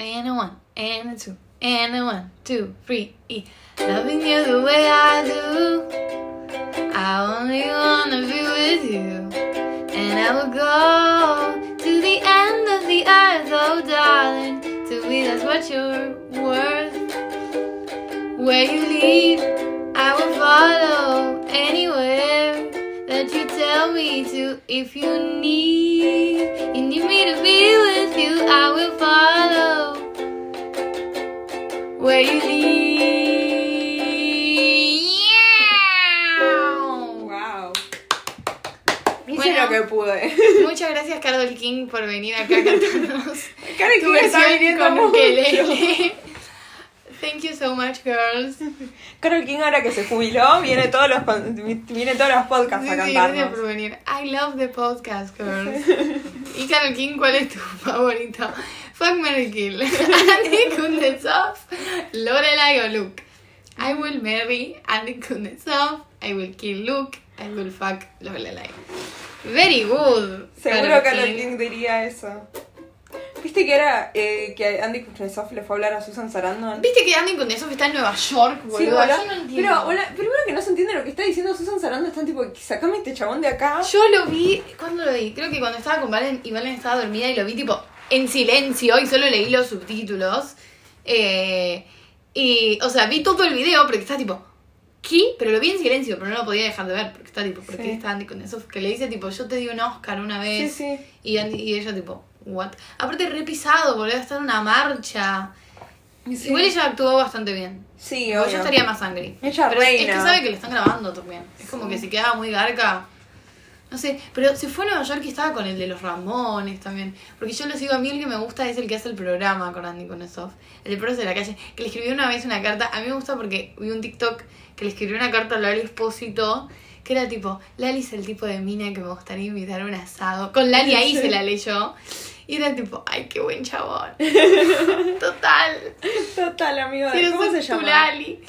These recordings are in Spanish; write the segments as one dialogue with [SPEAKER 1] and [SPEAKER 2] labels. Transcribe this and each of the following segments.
[SPEAKER 1] and a one, and a two, and a one, two, three, e. Loving you the way I do. I only wanna be with you. And I will go to the end of the earth, oh darling. To me, that's what you're worth. Where you lead, I will follow anywhere that you tell me to. If you need, you need me to be with you, I will follow. Where you lead. Yeah.
[SPEAKER 2] Wow. Hice
[SPEAKER 1] Bueno.
[SPEAKER 2] lo que pude.
[SPEAKER 1] Muchas gracias, Carol King, por venir acá a cantarnos. Tu
[SPEAKER 2] King está viniendo
[SPEAKER 1] con
[SPEAKER 2] mucho.
[SPEAKER 1] Thank you so much, girls.
[SPEAKER 2] Carol King ahora que se jubiló, viene todos los, viene todos los podcasts
[SPEAKER 1] Sí,
[SPEAKER 2] a
[SPEAKER 1] sí, gracias
[SPEAKER 2] cantarnos.
[SPEAKER 1] por venir. I love the podcast, girls. Y Carol King, ¿cuál es tu favorito? Fuck Mary Kill. Andy Kundesov, Lorelai o Luke. I will marry Andy Kundesov. I will kill Luke. I will fuck Lorelai. Very good.
[SPEAKER 2] Seguro Carol King diría eso. ¿Viste que era eh, que Andy Kuznetsov le fue a hablar a Susan Sarandon?
[SPEAKER 1] ¿Viste que Andy Kundesov está en Nueva York, boludo?
[SPEAKER 2] Sí, boludo.
[SPEAKER 1] Yo no entiendo.
[SPEAKER 2] Pero, boludo, primero que no se entiende lo que está diciendo Susan Sarandon, están tipo, sacame este chabón de acá.
[SPEAKER 1] Yo lo vi, ¿cuándo lo vi? Creo que cuando estaba con Valen y Valen estaba dormida y lo vi tipo en silencio y solo leí los subtítulos. Eh, y, o sea, vi todo el video porque está tipo, ¿qué? Pero lo vi en silencio, pero no lo podía dejar de ver porque está tipo, ¿por qué
[SPEAKER 2] Sí.
[SPEAKER 1] está Andy eso? Que le dice tipo, yo te di un Oscar una vez.
[SPEAKER 2] Sí, sí.
[SPEAKER 1] Y, Andy- y ella tipo, ¿what? Aparte, re pisado, boludo, está en una marcha.
[SPEAKER 2] Sí.
[SPEAKER 1] Igual ella actuó bastante bien.
[SPEAKER 2] Sí, obvio.
[SPEAKER 1] yo estaría más angry.
[SPEAKER 2] Ella
[SPEAKER 1] pero es- es
[SPEAKER 2] reina.
[SPEAKER 1] que sabe que le están grabando también. Es como que si quedaba muy garca. No sé, pero se fue a Nueva York y estaba con el de los Ramones también. Porque yo lo sigo a mí, el que me gusta es el que hace el programa con Andy Kunesov. El de Perros de la Calle. Que le escribió una vez una carta. A mí me gusta porque vi un TikTok que le escribió una carta a Lali Espósito. Que era tipo, Lali es el tipo de mina que me gustaría invitar a un asado. Con Lali ahí se la leyó. Y era tipo, ay, qué buen chabón. Total.
[SPEAKER 2] Total, amigo.
[SPEAKER 1] Quiero
[SPEAKER 2] ¿Cómo se llama?
[SPEAKER 1] Lali.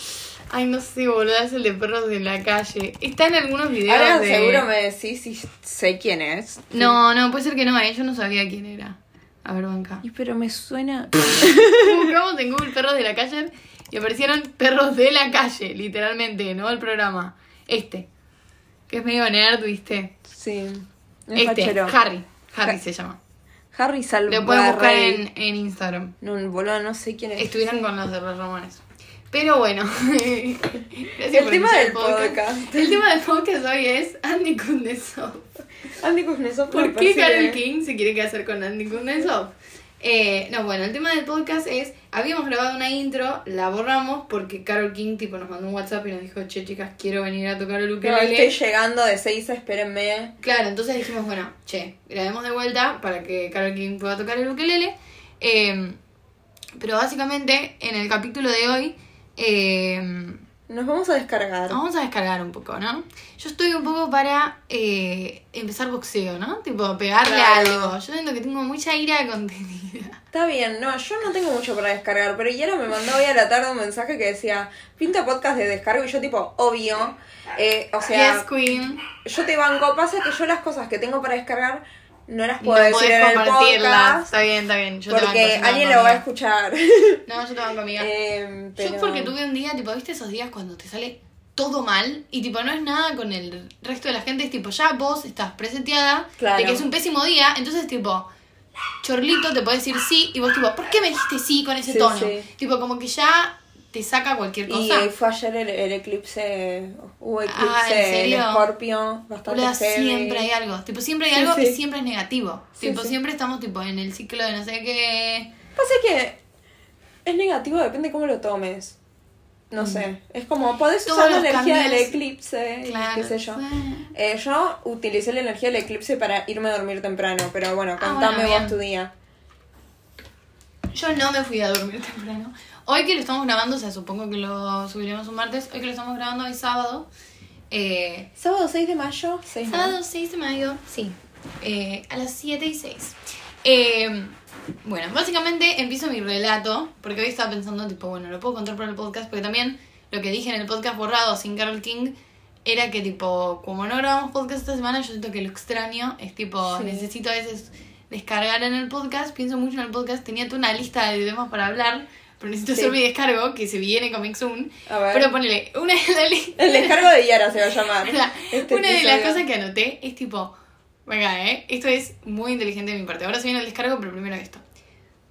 [SPEAKER 1] Ay, no sé, boludo, es el de perros de la calle. Está en algunos videos
[SPEAKER 2] Ahora
[SPEAKER 1] de...
[SPEAKER 2] seguro me decís si sé quién es.
[SPEAKER 1] No, no, puede ser que no, eh, yo no sabía quién era. A ver, banca.
[SPEAKER 2] Y pero me suena.
[SPEAKER 1] Buscamos en Google perros de la calle y aparecieron perros de la calle, literalmente, no el programa. Este. Que es medio nerd, ¿viste?
[SPEAKER 2] Sí. Es
[SPEAKER 1] Este,
[SPEAKER 2] fachero.
[SPEAKER 1] Harry. Harry
[SPEAKER 2] Ha-
[SPEAKER 1] se llama.
[SPEAKER 2] Harry Salvarrey.
[SPEAKER 1] Lo pueden buscar en, en Instagram.
[SPEAKER 2] No, boludo, no sé quién es.
[SPEAKER 1] Estuvieron con los de los Ramones. Pero bueno.
[SPEAKER 2] El tema del podcast.
[SPEAKER 1] El tema del podcast hoy es Andy Kundesov.
[SPEAKER 2] Andy Kuznetsov
[SPEAKER 1] ¿Por qué Carol
[SPEAKER 2] que-
[SPEAKER 1] King se quiere casar con Andy Kundesov? Eh, no, bueno, el tema del podcast es, habíamos grabado una intro, la borramos porque Carol King tipo nos mandó un WhatsApp y nos dijo, che chicas, quiero venir a tocar el
[SPEAKER 2] No,
[SPEAKER 1] ukelele.
[SPEAKER 2] estoy llegando de seis, espérenme.
[SPEAKER 1] Claro, entonces dijimos, bueno, che, grabemos de vuelta para que Carol King pueda tocar el ukelele. Eh, pero básicamente, en el capítulo de hoy, eh,
[SPEAKER 2] Nos vamos a descargar.
[SPEAKER 1] vamos a descargar un poco, ¿no? Yo estoy un poco para eh, empezar boxeo, ¿no? Tipo, pegarle
[SPEAKER 2] Claro.
[SPEAKER 1] algo. Yo siento que tengo mucha ira contenida.
[SPEAKER 2] Está bien, no, yo no tengo mucho para descargar, pero Yara me mandó hoy a la tarde un mensaje que decía, pinta podcast de descargo y yo tipo, obvio, eh, o sea,
[SPEAKER 1] yes, Queen.
[SPEAKER 2] yo te banco, pasa que yo las cosas que tengo para descargar no las puedo
[SPEAKER 1] no
[SPEAKER 2] decir
[SPEAKER 1] podés
[SPEAKER 2] en el
[SPEAKER 1] compartirlas.
[SPEAKER 2] podcast
[SPEAKER 1] Está bien, está bien. Yo te
[SPEAKER 2] porque
[SPEAKER 1] banco, yo te
[SPEAKER 2] alguien lo va a escuchar.
[SPEAKER 1] No, yo te banco, amiga.
[SPEAKER 2] Eh, pero-
[SPEAKER 1] Yo porque tuve un día, tipo, ¿viste esos días cuando te sale todo mal? Y tipo, no es nada con el resto de la gente, es tipo, ya vos estás preseteada
[SPEAKER 2] Claro.
[SPEAKER 1] de que es un pésimo día, entonces tipo, chorlito te puede decir sí, y vos tipo, ¿por qué me dijiste sí con ese
[SPEAKER 2] Sí,
[SPEAKER 1] tono?
[SPEAKER 2] sí.
[SPEAKER 1] Tipo, como que ya te saca cualquier
[SPEAKER 2] Y
[SPEAKER 1] cosa.
[SPEAKER 2] eh, fue ayer el, el eclipse, hubo eclipse
[SPEAKER 1] Ah, ¿en
[SPEAKER 2] en? Escorpio, bastante
[SPEAKER 1] siempre hay algo. Tipo, siempre hay
[SPEAKER 2] Sí,
[SPEAKER 1] algo
[SPEAKER 2] sí.
[SPEAKER 1] y siempre es negativo.
[SPEAKER 2] Sí,
[SPEAKER 1] tipo, siempre estamos tipo en el ciclo de no sé qué.
[SPEAKER 2] Pasa que es negativo, depende cómo lo tomes. No sé, es como, podés
[SPEAKER 1] Mm. Todos
[SPEAKER 2] usar la energía del eclipse, y
[SPEAKER 1] Claro.
[SPEAKER 2] qué sé yo. Eh, yo utilicé la energía del eclipse para irme a dormir temprano, pero bueno,
[SPEAKER 1] Ah,
[SPEAKER 2] contame
[SPEAKER 1] bueno,
[SPEAKER 2] vos tu día.
[SPEAKER 1] Yo no me fui a dormir temprano. Hoy que lo estamos grabando, o sea, supongo que lo subiremos un martes. Hoy que lo estamos grabando hoy sábado. Eh,
[SPEAKER 2] Sábado 6 de mayo, 6 ¿no?
[SPEAKER 1] sábado 6 de mayo, sí. Eh, a las 7 y 6. Eh, bueno, básicamente empiezo mi relato, porque hoy estaba pensando, tipo, bueno, lo puedo contar por el podcast, porque también lo que dije en el podcast borrado sin Carol King era que, tipo, como no grabamos podcast esta semana, yo siento que lo extraño, es tipo,
[SPEAKER 2] Sí.
[SPEAKER 1] necesito a veces descargar en el podcast, pienso mucho en el podcast, tenía toda una lista de temas para hablar, pero necesito
[SPEAKER 2] Sí.
[SPEAKER 1] hacer mi descargo, que se viene coming soon.
[SPEAKER 2] A ver.
[SPEAKER 1] Pero ponele, una de las
[SPEAKER 2] El descargo de Yara se va a llamar. Este
[SPEAKER 1] una de las cosas que anoté es tipo, venga, eh, esto es muy inteligente de mi parte. Ahora se viene el descargo, pero primero esto.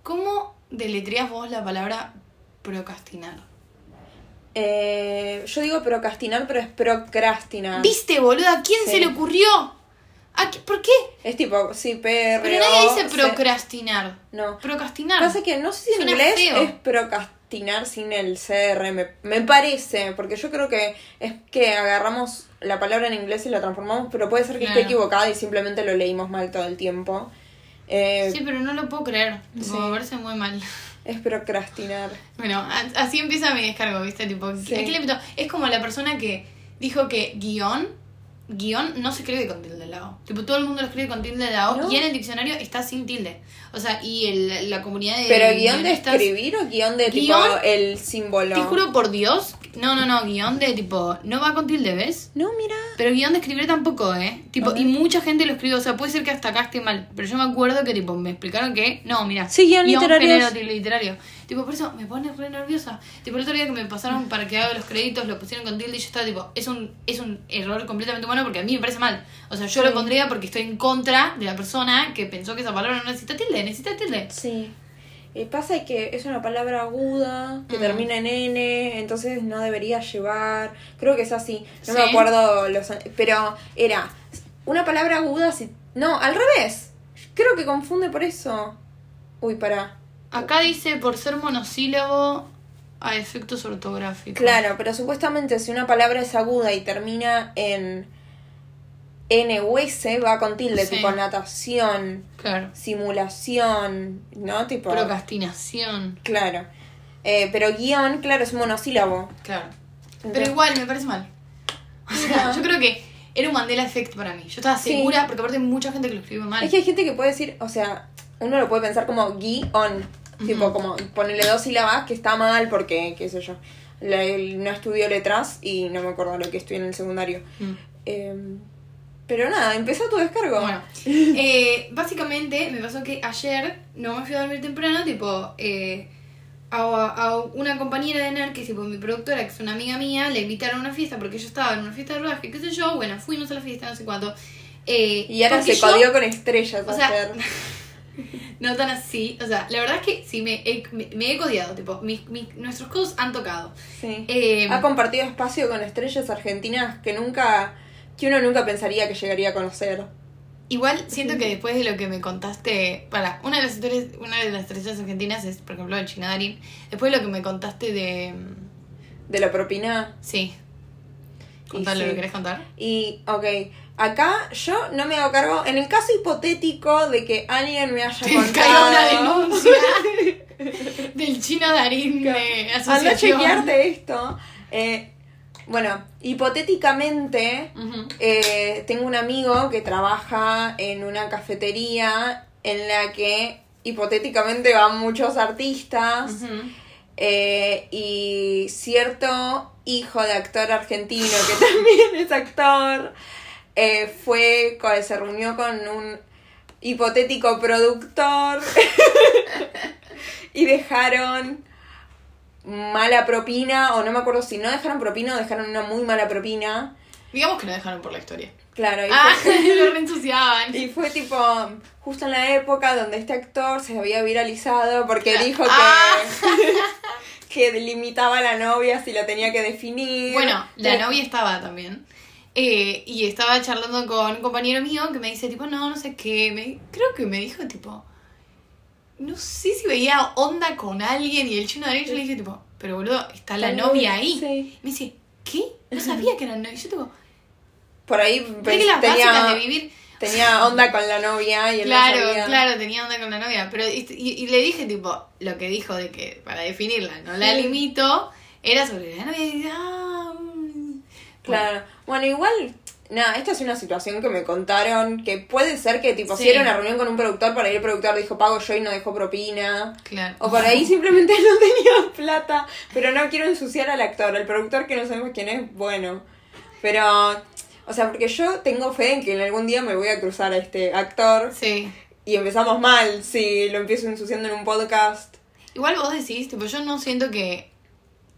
[SPEAKER 1] ¿Cómo deletreas vos la palabra procrastinar?
[SPEAKER 2] Eh, yo digo procrastinar, pero es procrastinar.
[SPEAKER 1] ¿Viste, boluda? ¿A quién
[SPEAKER 2] Sí.
[SPEAKER 1] se le ocurrió? ¿A qué- ¿Por qué?
[SPEAKER 2] Es tipo, sí, PR.
[SPEAKER 1] Pero nadie dice procrastinar.
[SPEAKER 2] No.
[SPEAKER 1] Procrastinar.
[SPEAKER 2] Pasa que no sé si en
[SPEAKER 1] Suena
[SPEAKER 2] inglés
[SPEAKER 1] feo.
[SPEAKER 2] es procrastinar sin el CR, me, me parece, porque yo creo que es que agarramos la palabra en inglés y la transformamos, pero puede ser que
[SPEAKER 1] Claro.
[SPEAKER 2] esté equivocada y simplemente lo leímos mal todo el tiempo. Eh,
[SPEAKER 1] Sí, pero no lo puedo creer. Tipo,
[SPEAKER 2] Sí.
[SPEAKER 1] Parece muy mal.
[SPEAKER 2] Es procrastinar.
[SPEAKER 1] Bueno, así empieza mi descargo, ¿viste? Tipo,
[SPEAKER 2] Sí.
[SPEAKER 1] Es como la persona que dijo que guion, guion no se escribe con tilde al lado. Tipo, todo el mundo lo escribe con tilde al lado
[SPEAKER 2] ¿No?
[SPEAKER 1] y en el diccionario está sin tilde. O sea, y el, la comunidad de
[SPEAKER 2] ¿Pero guion de escribir o guion de tipo el símbolo?
[SPEAKER 1] Te juro por Dios. No, no, no, guion de tipo, no va con tilde, ¿ves?
[SPEAKER 2] No, mira.
[SPEAKER 1] Pero guion de escribir tampoco, ¿eh? Tipo, y mucha gente lo escribe, o sea, puede ser que hasta acá esté mal, pero yo me acuerdo que, tipo, me explicaron que, no, mira,
[SPEAKER 2] Sí, guion literario
[SPEAKER 1] género
[SPEAKER 2] es-
[SPEAKER 1] literario. Tipo, por eso me pone re nerviosa. Tipo, el otro día que me pasaron para que haga los créditos, lo pusieron con tilde y yo estaba, tipo, es un, es un error completamente humano porque a mí me parece mal. O sea, yo lo pondría porque estoy en contra de la persona que pensó que esa palabra no necesita tilde, necesita tilde.
[SPEAKER 2] Sí. Eh, pasa que es una palabra aguda, que
[SPEAKER 1] Mm.
[SPEAKER 2] termina en N, entonces no debería llevar. Creo que es así. No me acuerdo los. Pero era una palabra aguda si. No, al revés. Creo que confunde por eso. Uy, pará.
[SPEAKER 1] Acá dice por ser monosílabo a efectos ortográficos.
[SPEAKER 2] Claro, pero supuestamente si una palabra es aguda y termina en N o S, va con tilde,
[SPEAKER 1] Sí.
[SPEAKER 2] tipo natación,
[SPEAKER 1] Claro.
[SPEAKER 2] simulación, ¿no? Tipo.
[SPEAKER 1] Procrastinación.
[SPEAKER 2] Claro. Eh, pero guion, claro, es monosílabo.
[SPEAKER 1] Claro.
[SPEAKER 2] Entonces-
[SPEAKER 1] Pero igual me parece mal. O sea, yo creo que era un Mandela Effect para mí. Yo estaba
[SPEAKER 2] Sí.
[SPEAKER 1] segura, porque aparte hay mucha gente que lo escribe mal.
[SPEAKER 2] Es que hay gente que puede decir, o sea, uno lo puede pensar como guion, tipo como ponerle dos sílabas que está mal porque, qué sé yo, no estudió letras y no me acuerdo lo que estudié en el secundario. Eh, pero nada, empezó tu descargo.
[SPEAKER 1] Bueno, eh, básicamente me pasó que ayer no me fui a dormir temprano, tipo, eh, a, a una compañera de NER, que es tipo mi productora, que es una amiga mía, le invitaron a una fiesta porque yo estaba en una fiesta de rodaje, qué sé yo, bueno, fuimos a la fiesta, no sé cuánto. Eh,
[SPEAKER 2] y ahora se codió con estrellas
[SPEAKER 1] O sea,
[SPEAKER 2] ayer.
[SPEAKER 1] no tan así. O sea, la verdad es que sí me he, me, me he codiado. Tipo, mis, mis- nuestros codos han tocado.
[SPEAKER 2] Sí.
[SPEAKER 1] Eh,
[SPEAKER 2] ha compartido espacio con estrellas argentinas que nunca, que uno nunca pensaría que llegaría a conocer.
[SPEAKER 1] igual siento que después de lo que me contaste. Para, una de las historias, una de las estrellas argentinas es, por ejemplo, el China Darín. Después de lo que me contaste de.
[SPEAKER 2] De la propina.
[SPEAKER 1] Sí. Contalo,
[SPEAKER 2] sí.
[SPEAKER 1] ¿lo querés contar?
[SPEAKER 2] Y, ok, acá yo no me hago cargo. En el caso hipotético de que alguien me haya
[SPEAKER 1] Te caiga una
[SPEAKER 2] contado.
[SPEAKER 1] denuncia del Chino Darín de
[SPEAKER 2] Anda a
[SPEAKER 1] asociación.
[SPEAKER 2] chequearte esto. Eh, bueno, hipotéticamente, eh, tengo un amigo que trabaja en una cafetería en la que hipotéticamente van muchos artistas. Eh, y cierto hijo de actor argentino que también es actor eh, fue se reunió con un hipotético productor y dejaron mala propina o no me acuerdo si no dejaron propina o dejaron una muy mala propina
[SPEAKER 1] Digamos que lo dejaron por la historia.
[SPEAKER 2] claro y
[SPEAKER 1] Ah,
[SPEAKER 2] fue-
[SPEAKER 1] lo reensuciaban.
[SPEAKER 2] y fue tipo justo en la época donde este actor se había viralizado porque dijo que,
[SPEAKER 1] Ah.
[SPEAKER 2] que limitaba a la novia si la tenía que definir.
[SPEAKER 1] Bueno, la novia estaba también. Eh, y estaba charlando con un compañero mío que me dice, tipo, no, no sé qué. Me, creo que me dijo, tipo, no sé si veía onda con alguien. Y el chino de yo le dije, tipo, pero boludo, está la
[SPEAKER 2] La
[SPEAKER 1] novia
[SPEAKER 2] novia,
[SPEAKER 1] ahí.
[SPEAKER 2] sí.
[SPEAKER 1] Me dice, ¿qué? No sabía que era novia. Yo, tipo,
[SPEAKER 2] Por ahí pues,
[SPEAKER 1] que las
[SPEAKER 2] tenía,
[SPEAKER 1] de vivir.
[SPEAKER 2] tenía onda con la novia y él no
[SPEAKER 1] Claro,
[SPEAKER 2] sabía.
[SPEAKER 1] claro, tenía onda con la novia. Pero y, y- y le dije, tipo, lo que dijo de que para definirla no la
[SPEAKER 2] Sí.
[SPEAKER 1] limito, era sobre la novia. Y dije, ah, mm.
[SPEAKER 2] Claro. Bueno, igual, nada, esta es una situación que me contaron que puede ser que, tipo,
[SPEAKER 1] Sí.
[SPEAKER 2] si era una reunión con un productor, por ahí el productor dijo pago yo y no dejó propina.
[SPEAKER 1] Claro.
[SPEAKER 2] O por ahí simplemente no tenía plata. Pero no quiero ensuciar al actor. El productor que no sabemos quién es, bueno. Pero, o sea, porque yo tengo fe en que en algún día me voy a cruzar a este actor.
[SPEAKER 1] Sí.
[SPEAKER 2] y empezamos mal si lo empiezo ensuciando en un podcast.
[SPEAKER 1] Igual vos decís, tipo, yo no siento que.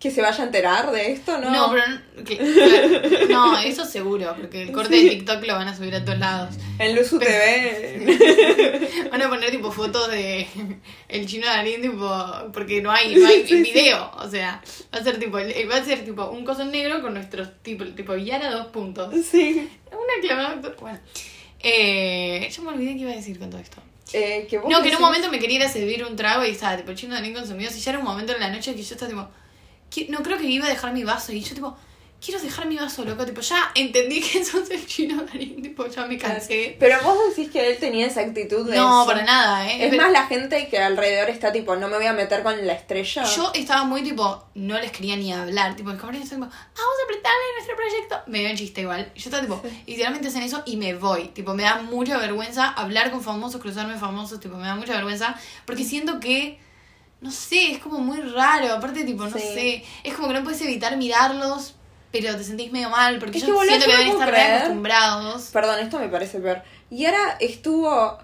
[SPEAKER 2] ¿Que se vaya a enterar de esto? No,
[SPEAKER 1] No, pero. no- que- claro, no, eso seguro, porque el corte de TikTok lo van a subir a todos lados.
[SPEAKER 2] En Luzu TV.
[SPEAKER 1] Van a poner tipo fotos de el chino Darín, tipo, porque no hay, no hay video. O sea, va a ser tipo, va a ser tipo un coso negro con nuestros tipo, tipo Yara dos puntos.
[SPEAKER 2] sí.
[SPEAKER 1] Una clavada. Bueno. Eh, yo me olvidé qué iba a decir con todo esto.
[SPEAKER 2] Eh, que vos
[SPEAKER 1] No, que en un momento me quería ir a servir un trago y estaba tipo el chino Darín consumido. Y ya era un momento en la noche que yo estaba tipo, "¿Qui- no creo que iba a dejar mi vaso. Y yo tipo, quiero dejar mi vaso, loco. Tipo, ya entendí que sos el chino Darín. Tipo, ya me cansé.
[SPEAKER 2] Pero vos decís que él tenía esa actitud de
[SPEAKER 1] No,
[SPEAKER 2] eso.
[SPEAKER 1] para nada, ¿eh?
[SPEAKER 2] Es
[SPEAKER 1] Pero-
[SPEAKER 2] más la gente que alrededor está tipo, no me voy a meter con la estrella.
[SPEAKER 1] Yo estaba muy tipo, no les quería ni hablar. Tipo, el cabrón estaba tipo, vamos a apretarle nuestro proyecto. Me dio un chiste igual. Yo estaba tipo, literalmente hacen eso y me voy. Tipo, me da mucha vergüenza hablar con famosos, cruzarme famosos. Tipo, me da mucha vergüenza. Porque siento que, no sé, es como muy raro. Aparte, tipo, no
[SPEAKER 2] Sí.
[SPEAKER 1] sé. Es como que no puedes evitar mirarlos, pero te sentís medio mal. Porque
[SPEAKER 2] Es
[SPEAKER 1] yo
[SPEAKER 2] que,
[SPEAKER 1] siento que deben estar re acostumbrados.
[SPEAKER 2] Perdón, esto me parece peor. Y ahora estuvo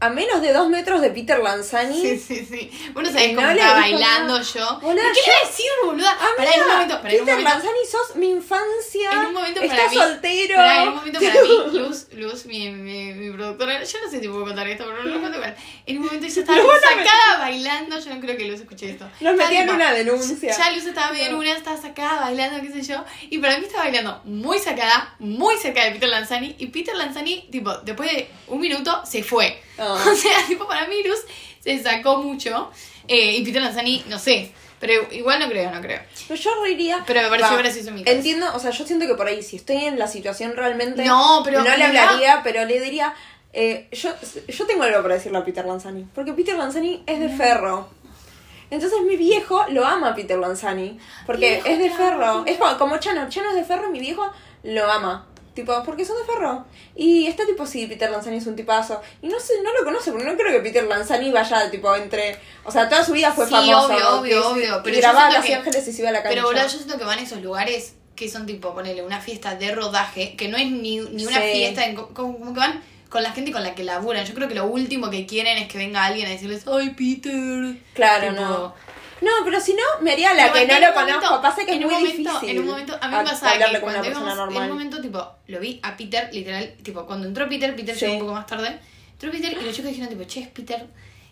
[SPEAKER 2] a menos de dos metros de Peter Lanzani.
[SPEAKER 1] Sí, sí, sí. Bueno, sabés
[SPEAKER 2] Y
[SPEAKER 1] cómo
[SPEAKER 2] no
[SPEAKER 1] estaba bailando
[SPEAKER 2] nada.
[SPEAKER 1] yo. ¿Qué
[SPEAKER 2] yo-
[SPEAKER 1] iba a decir, boluda?
[SPEAKER 2] Amiga,
[SPEAKER 1] Pará, en un momento, pará, en un
[SPEAKER 2] Peter
[SPEAKER 1] momento.
[SPEAKER 2] Lanzani sos mi infancia.
[SPEAKER 1] En un momento para mí.
[SPEAKER 2] soltero.
[SPEAKER 1] Pará, en un momento para mí, Luz, Luz, mi, mi, mi productora, yo no sé si puedo contar esto, pero no lo cuento. En un momento ella estaba sacada bailando, yo no creo que Luz escuche esto.
[SPEAKER 2] Nos metían una denuncia.
[SPEAKER 1] Ya Luz estaba medio en una, estaba sacada bailando, qué sé yo. Y para mí estaba bailando muy sacada, muy cerca de Peter Lanzani. Y Peter Lanzani, tipo, después de un minuto, se fue.
[SPEAKER 2] Ah.
[SPEAKER 1] O sea, tipo, para mí Luz se sacó mucho. Eh, y Peter Lanzani, no sé. Pero igual no creo, no creo.
[SPEAKER 2] Pero yo reiría.
[SPEAKER 1] Pero me pareció gracioso mi caso.
[SPEAKER 2] Entiendo, o sea, yo siento que por ahí, si estoy en la situación realmente.
[SPEAKER 1] No, pero
[SPEAKER 2] No le hablaría, pero le diría. eh, yo, yo tengo algo para decirle a Peter Lanzani. Porque Peter Lanzani es de ferro. Entonces mi viejo lo ama a Peter Lanzani. Porque
[SPEAKER 1] Viejo,
[SPEAKER 2] es de ferro. Es como, como Chano. Chano es de ferro y mi viejo lo ama. Tipo, porque son de ferro. Y está tipo, sí, Peter Lanzani es un tipazo. Y no sé, no lo conoce, porque no creo que Peter Lanzani vaya, tipo, entre. O sea, toda su vida fue
[SPEAKER 1] Sí,
[SPEAKER 2] famoso.
[SPEAKER 1] obvio, obvio, obvio, pero
[SPEAKER 2] y grababa Los
[SPEAKER 1] que-
[SPEAKER 2] Ángeles y se iba a la cancha.
[SPEAKER 1] Pero boludo, yo siento que van a esos lugares que son tipo, ponele, una fiesta de rodaje, que no es ni, ni una
[SPEAKER 2] Sí.
[SPEAKER 1] fiesta, en- como, como que van con la gente con la que laburan. Yo creo que lo último que quieren es que venga alguien a decirles, ay, Peter.
[SPEAKER 2] Claro,
[SPEAKER 1] Tipo,
[SPEAKER 2] no. No, pero si no, me haría la que no
[SPEAKER 1] un
[SPEAKER 2] lo
[SPEAKER 1] momento-
[SPEAKER 2] conozco. Pasa que es
[SPEAKER 1] en un
[SPEAKER 2] muy
[SPEAKER 1] momento,
[SPEAKER 2] difícil.
[SPEAKER 1] En un momento, a mí me pasaba que cuando íbamos, en un momento, tipo, lo vi a Peter, literal, tipo, cuando entró Peter, Peter
[SPEAKER 2] Sí.
[SPEAKER 1] llegó un poco más tarde, entró Peter y los chicos dijeron, tipo, che, es Peter.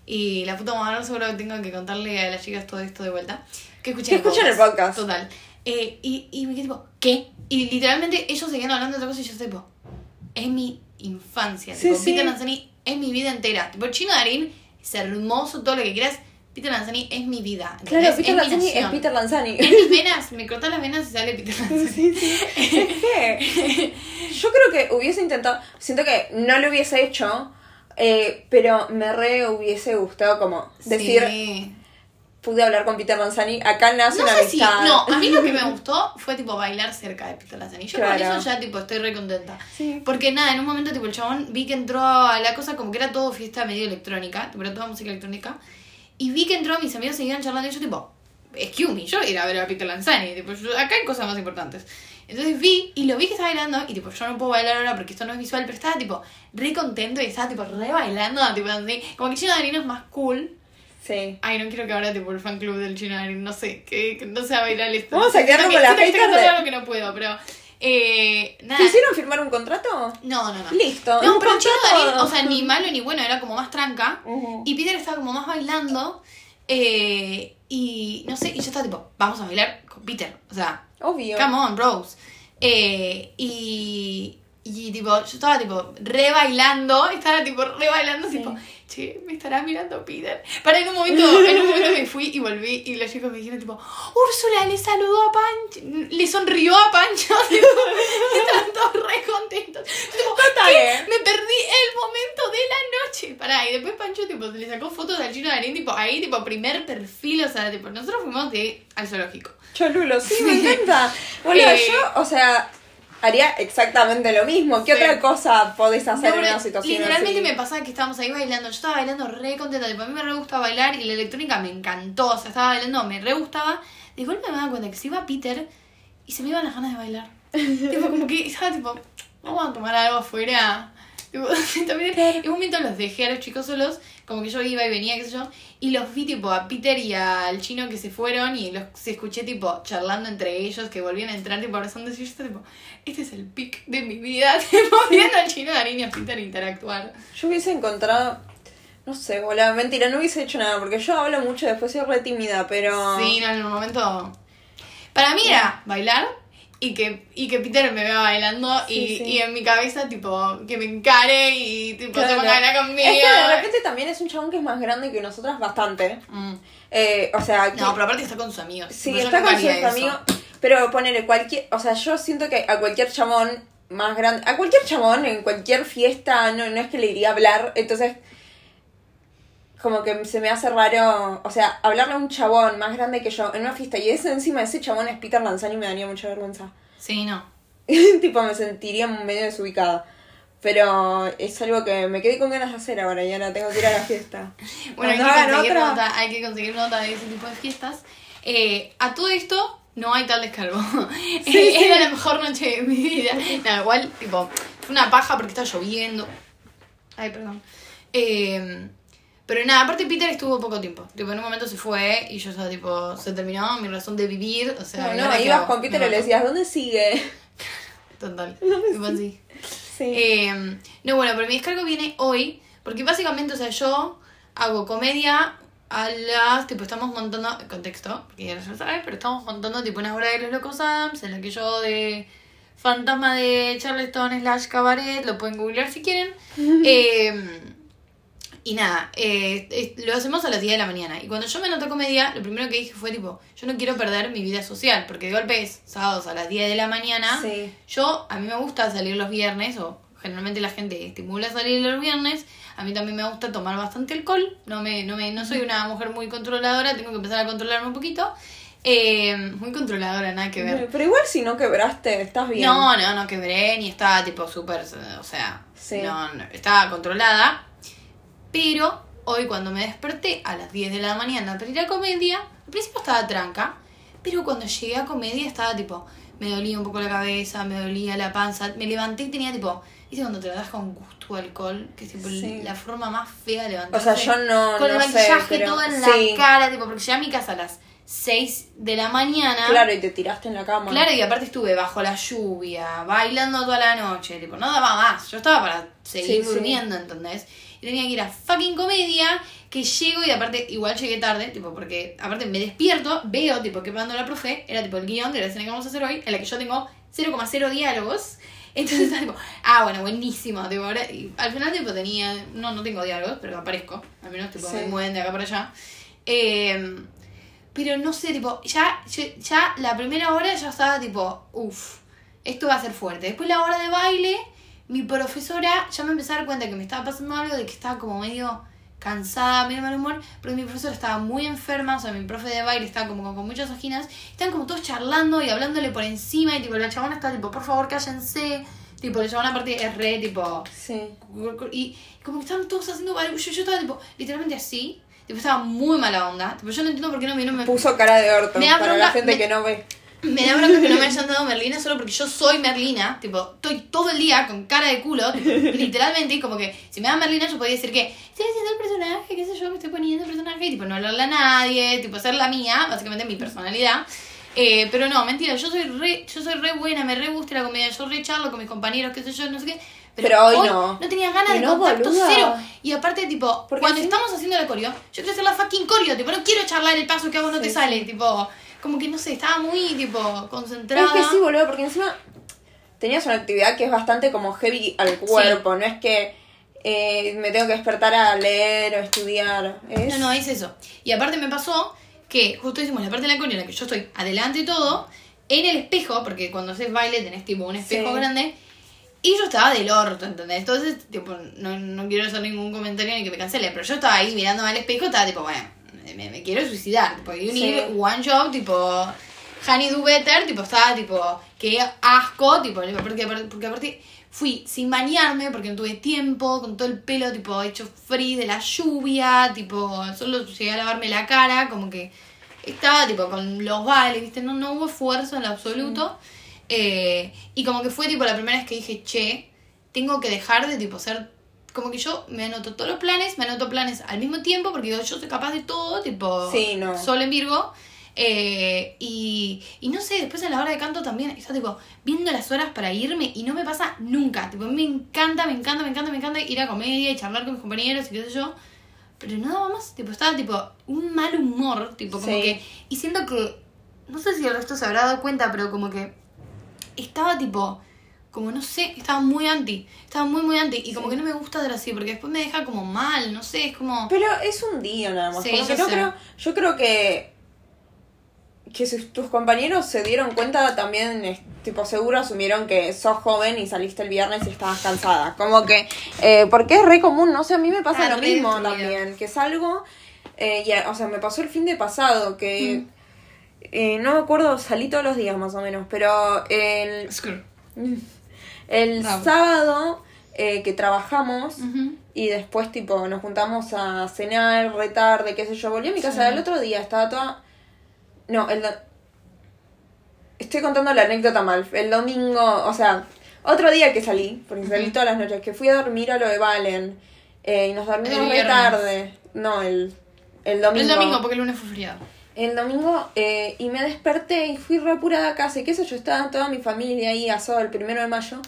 [SPEAKER 1] Y la puta madre, seguro que tengo que contarle a las chicas todo esto de vuelta. Que escuchen
[SPEAKER 2] Que el podcast.
[SPEAKER 1] Total. Eh, y, y me quedé tipo, ¿qué? Y literalmente ellos seguían hablando de otra cosa y yo tipo, es mi infancia.
[SPEAKER 2] Sí,
[SPEAKER 1] tipo,
[SPEAKER 2] sí.
[SPEAKER 1] Peter Lanzani es mi vida entera. Tipo, chino Darín es hermoso, todo lo que quieras. Peter Lanzani es mi vida.
[SPEAKER 2] Claro. Peter
[SPEAKER 1] es
[SPEAKER 2] Lanzani es. Peter Lanzani.
[SPEAKER 1] En mis venas, me cortas las venas y sale Peter Lanzani.
[SPEAKER 2] Sí, sí. Es que yo creo que hubiese intentado, siento que no lo hubiese hecho, eh, pero me re hubiese gustado como decir,
[SPEAKER 1] Sí.
[SPEAKER 2] pude hablar con Peter Lanzani, acá nace
[SPEAKER 1] No
[SPEAKER 2] una
[SPEAKER 1] sé si.
[SPEAKER 2] amistad.
[SPEAKER 1] No, a mí lo que me gustó fue tipo bailar cerca de Peter Lanzani. Yo
[SPEAKER 2] Claro.
[SPEAKER 1] con eso ya tipo estoy re contenta.
[SPEAKER 2] Sí.
[SPEAKER 1] Porque nada, en un momento tipo el chabón vi que entró a la cosa como que era todo fiesta medio electrónica, era toda música electrónica. Y vi que entró, mis amigos seguían charlando y yo tipo, excuse me, yo voy a ir a ver a Peter Lanzani, tipo, yo- acá hay cosas más importantes. Entonces vi y lo vi que estaba bailando y tipo, yo no puedo bailar ahora porque esto no es visual, pero estaba tipo re contento y estaba tipo re bailando, tipo así, como que Chino Darino es más cool.
[SPEAKER 2] Sí.
[SPEAKER 1] Ay, no quiero que ahora tipo el fan club del Chino Darín, no sé, que, que no sea viral esto.
[SPEAKER 2] Vamos a quedarnos
[SPEAKER 1] que-
[SPEAKER 2] con la
[SPEAKER 1] estoy
[SPEAKER 2] hater de-
[SPEAKER 1] contando algo que no puedo, pero eh, nada.
[SPEAKER 2] ¿Te hicieron firmar un contrato?
[SPEAKER 1] No, no, no.
[SPEAKER 2] Listo.
[SPEAKER 1] No,
[SPEAKER 2] un
[SPEAKER 1] pero
[SPEAKER 2] contrato.
[SPEAKER 1] Darín, o sea, ni malo ni bueno, era como más tranca. Y Peter estaba como más bailando. eh, y no sé, y yo estaba tipo, vamos a bailar con Peter. O sea,
[SPEAKER 2] Obvio.
[SPEAKER 1] come on, bros. Eh, y, y tipo, yo estaba tipo re bailando, estaba tipo re bailando, tipo, che, me estará mirando Peter. Para en un momento, en un momento me fui y volví y los chicos me dijeron tipo, Úrsula le saludó a Pancho, le sonrió a Pancho, estaban todos re contentos. Me perdí el momento de la noche. Pará, y después Pancho tipo le sacó fotos al chino Darín, tipo, ahí, tipo, primer perfil, o sea, tipo, nosotros fuimos de al zoológico.
[SPEAKER 2] Cholulo, sí, me encanta. Bueno,
[SPEAKER 1] Eh,
[SPEAKER 2] yo, o sea, haría exactamente lo mismo. ¿Qué
[SPEAKER 1] Sí.
[SPEAKER 2] otra cosa podés hacer
[SPEAKER 1] No,
[SPEAKER 2] en una situación
[SPEAKER 1] Literalmente
[SPEAKER 2] así?
[SPEAKER 1] me pasaba que estábamos ahí bailando. Yo estaba bailando re contenta. Tipo, a mí me re gustaba bailar y la electrónica me encantó. O sea, estaba bailando, me re gustaba. De golpe me daba cuenta que se iba Peter y se me iban las ganas de bailar. tipo, como que estaba tipo, vamos a tomar algo afuera. Tipo, también, en un momento los dejé a los chicos solos, como que yo iba y venía, qué sé yo, y los vi tipo a Peter y al chino que se fueron y los se escuché tipo charlando entre ellos, que volvían a entrar tipo abrazando y yo estaba tipo, este es el pic de mi vida, tipo viendo al chino, Darín y a Peter interactuar.
[SPEAKER 2] Yo hubiese encontrado. No sé, bola, mentira, no hubiese hecho nada, porque yo hablo mucho, después soy re tímida, pero.
[SPEAKER 1] Sí, no, en un momento... Para mí era bailar y que, y que Peter me vea bailando
[SPEAKER 2] Sí,
[SPEAKER 1] y,
[SPEAKER 2] sí.
[SPEAKER 1] y en mi cabeza tipo que me encare y tipo se
[SPEAKER 2] Claro.
[SPEAKER 1] ponga a bailar conmigo.
[SPEAKER 2] Es que de repente también es un chabón que es más grande que nosotras bastante.
[SPEAKER 1] Mm.
[SPEAKER 2] Eh, o sea, que-
[SPEAKER 1] No, pero aparte está con sus amigos.
[SPEAKER 2] Sí, está con sus amigos. Pero ponele cualquier. O sea, yo siento que a cualquier chamón más grande. A cualquier chamón en cualquier fiesta, no, no es que le iría a hablar. Entonces. Como que se me hace raro. O sea, hablarle a un chabón más grande que yo en una fiesta. Y ese encima ese chabón es Peter Lanzani me daría mucha vergüenza.
[SPEAKER 1] Sí, no.
[SPEAKER 2] tipo, me sentiría medio desubicada. Pero es algo que me quedé con ganas de hacer ahora. Y ahora tengo que ir a la fiesta.
[SPEAKER 1] Bueno, hay que, conseguir
[SPEAKER 2] otra-
[SPEAKER 1] nota, hay que conseguir nota de ese tipo de fiestas. Eh, a todo esto, no hay tal descargo.
[SPEAKER 2] Sí,
[SPEAKER 1] Eh,
[SPEAKER 2] sí.
[SPEAKER 1] Era la mejor noche de mi vida. No, igual, tipo, fue una paja porque estaba lloviendo. Ay, perdón. Eh, pero nada, aparte Peter estuvo poco tiempo. Tipo, en un momento se fue y yo estaba tipo, se terminó mi razón de vivir. O sea,
[SPEAKER 2] No,
[SPEAKER 1] ¿y
[SPEAKER 2] no, ibas
[SPEAKER 1] hago?
[SPEAKER 2] con Peter y le decías, ¿dónde sigue?
[SPEAKER 1] Total.
[SPEAKER 2] ¿Dónde
[SPEAKER 1] Tipo así.
[SPEAKER 2] Sí.
[SPEAKER 1] Eh, no, bueno, pero mi descargo viene hoy, porque básicamente, o sea, yo hago comedia a las, tipo, estamos montando, contexto, porque ya lo sabes, pero estamos montando tipo una obra de los locos Adams, en la que yo de fantasma de Charleston slash cabaret, lo pueden googlear si quieren. Eh, y nada, eh, eh, lo hacemos a las 10 de la mañana. Y cuando yo me anoté comedia, lo primero que dije fue tipo, yo no quiero perder mi vida social, porque de golpe es sábados a las 10 de la mañana.
[SPEAKER 2] Sí.
[SPEAKER 1] Yo, a mí me gusta salir los viernes, o generalmente la gente estimula salir los viernes. A mí también me gusta tomar bastante alcohol. No me, no me, no soy una mujer muy controladora, tengo que empezar a controlarme un poquito. Eh, muy controladora, nada que ver.
[SPEAKER 2] Pero igual si no quebraste, estás bien.
[SPEAKER 1] No, no, no quebré, ni estaba tipo súper, o sea,
[SPEAKER 2] Sí.
[SPEAKER 1] no, no, estaba controlada. Pero hoy cuando me desperté a las 10 de la mañana para ir a comedia, al principio estaba tranca, pero cuando llegué a comedia estaba tipo, me dolía un poco la cabeza, me dolía la panza, me levanté y tenía tipo, ¿viste cuando te levantás con gusto alcohol? Que es tipo
[SPEAKER 2] Sí.
[SPEAKER 1] la forma más fea de
[SPEAKER 2] O
[SPEAKER 1] levantarse.
[SPEAKER 2] sea, yo no,
[SPEAKER 1] Con
[SPEAKER 2] no
[SPEAKER 1] el
[SPEAKER 2] sé,
[SPEAKER 1] maquillaje
[SPEAKER 2] pero...
[SPEAKER 1] todo en
[SPEAKER 2] sí,
[SPEAKER 1] la cara, tipo, porque llegué a mi casa a las 6 de la mañana.
[SPEAKER 2] Claro, y te tiraste en la cama.
[SPEAKER 1] Claro, y aparte estuve bajo la lluvia, bailando toda la noche, tipo, no daba más. Yo estaba para seguir
[SPEAKER 2] sí.
[SPEAKER 1] durmiendo, ¿entendés? Y tenía que ir a fucking comedia, que llego y aparte, igual llegué tarde, tipo, porque aparte me despierto, veo, tipo, que mando la profe, era tipo el guion de la escena que vamos a hacer hoy, en la que yo tengo 0,0 diálogos. Entonces estaba tipo, ah, bueno, buenísimo. Tipo, ahora, y al final, tipo, tenía, no, no tengo diálogos, pero aparezco, al menos, tipo,
[SPEAKER 2] Sí.
[SPEAKER 1] me mueven de acá para allá. Eh, pero no sé, tipo, ya, ya, ya la primera hora ya estaba tipo, uff, esto va a ser fuerte. Después la hora de baile, mi profesora ya me empezó a dar cuenta que me estaba pasando algo de que estaba como medio cansada, medio mal humor, porque mi profesora estaba muy enferma, o sea, mi profe de baile estaba como con muchas ojinas, estaban como todos charlando y hablándole por encima, y tipo, la chabona estaba tipo, por favor, cállense, tipo, la chabona aparte es re, tipo,
[SPEAKER 2] Sí.
[SPEAKER 1] y como que estaban todos haciendo barullo, yo estaba tipo, literalmente así, tipo, estaba muy mala onda, tipo, yo no entiendo por qué no me, no me
[SPEAKER 2] Puso cara de orto
[SPEAKER 1] Me
[SPEAKER 2] para la gente
[SPEAKER 1] me-
[SPEAKER 2] que no ve.
[SPEAKER 1] Me da bronca que no me hayan dado Merlina solo porque yo soy Merlina. Tipo, estoy todo el día con cara de culo, tipo, literalmente. Y como que si me dan Merlina, yo podía decir que estoy haciendo el personaje, qué sé yo, me estoy poniendo el personaje. Y tipo, no hablarle a nadie, tipo, ser la mía, básicamente mi personalidad. Eh, pero no, mentira, yo soy re, yo soy re buena, me re gusta la comedia, yo re charlo con mis compañeros, qué sé yo, no sé qué.
[SPEAKER 2] Pero hoy no.
[SPEAKER 1] No tenía ganas de
[SPEAKER 2] no,
[SPEAKER 1] contacto
[SPEAKER 2] boluda.
[SPEAKER 1] cero. Y aparte, tipo, cuando
[SPEAKER 2] así-
[SPEAKER 1] estamos haciendo la coreo, yo quiero hacer la fucking coreo, tipo, no quiero charlar el paso que hago no te sale, tipo, como que no sé, estaba muy, tipo, concentrada.
[SPEAKER 2] Es que sí, boludo, porque encima tenías una actividad que es bastante como heavy al cuerpo. No es que eh, me tengo que despertar a leer o estudiar. Es...
[SPEAKER 1] No, no, es eso. Y aparte me pasó que justo hicimos la parte de la coreo en la que yo estoy adelante y todo, en el espejo, porque cuando haces baile tenés tipo un espejo
[SPEAKER 2] Sí.
[SPEAKER 1] grande, y yo estaba del orto, ¿entendés? Entonces, tipo, no, no quiero hacer ningún comentario ni que me cancele, pero yo estaba ahí mirándome al espejo, estaba tipo, bueno, me, me quiero suicidar, tipo, you
[SPEAKER 2] Sí.
[SPEAKER 1] need one job, tipo, Honey do better, tipo, estaba tipo, qué asco, tipo, porque, porque aparte fui sin bañarme porque no tuve tiempo, con todo el pelo tipo hecho frizz de la lluvia, tipo, solo llegué a lavarme la cara, como que estaba tipo con los vales, viste, no, no hubo esfuerzo en lo absoluto. Eh, y como que fue tipo la primera vez que dije, che, tengo que dejar de tipo ser como que yo me anoto todos los planes, me anoto planes al mismo tiempo porque yo soy capaz de todo, tipo
[SPEAKER 2] Sí, no.
[SPEAKER 1] sol en Virgo. eh, y, y no sé, después a la hora de canto también está tipo viendo las horas para irme y no me pasa nunca. Tipo, me encanta, me encanta, me encanta, me encanta ir a comedia y charlar con mis compañeros y qué sé yo. Pero nada más, tipo, estaba tipo un mal humor, tipo, como
[SPEAKER 2] Sí.
[SPEAKER 1] que. Y siento que. No sé si el resto se habrá dado cuenta, pero como que. Estaba tipo. Como no sé, estaba muy anti. Estaba muy, muy anti. Y como que no me gusta ser así, porque después me deja como mal, no sé, es como.
[SPEAKER 2] Pero es un día nada más.
[SPEAKER 1] Sí,
[SPEAKER 2] como que
[SPEAKER 1] yo
[SPEAKER 2] no
[SPEAKER 1] sé.
[SPEAKER 2] creo, yo creo que que si tus compañeros se dieron cuenta también, tipo seguro asumieron que sos joven y saliste el viernes y estabas cansada. Como que, eh, porque es re común, no sé, a mí me pasa
[SPEAKER 1] Ah,
[SPEAKER 2] lo mismo también, que salgo, eh, y, o sea, me pasó el fin de pasado, que eh, no me acuerdo, salí todos los días más o menos, pero el, el sábado eh, que trabajamos, y después, tipo, nos juntamos a cenar re tarde, qué sé yo. Volví a mi casa
[SPEAKER 1] Sí.
[SPEAKER 2] el otro día, estaba toda. No, el. do- Estoy contando la anécdota mal. El domingo, o sea, otro día que salí, porque salí todas las noches, que fui a dormir a lo de Valen. eh, y nos dormimos
[SPEAKER 1] viernes.
[SPEAKER 2] tarde. No, el. El domingo.
[SPEAKER 1] El domingo, porque el lunes fue feriado.
[SPEAKER 2] El domingo, eh, y me desperté y fui re apurada a casa. Y qué sé yo, estaba toda mi familia ahí, asado el primero de mayo.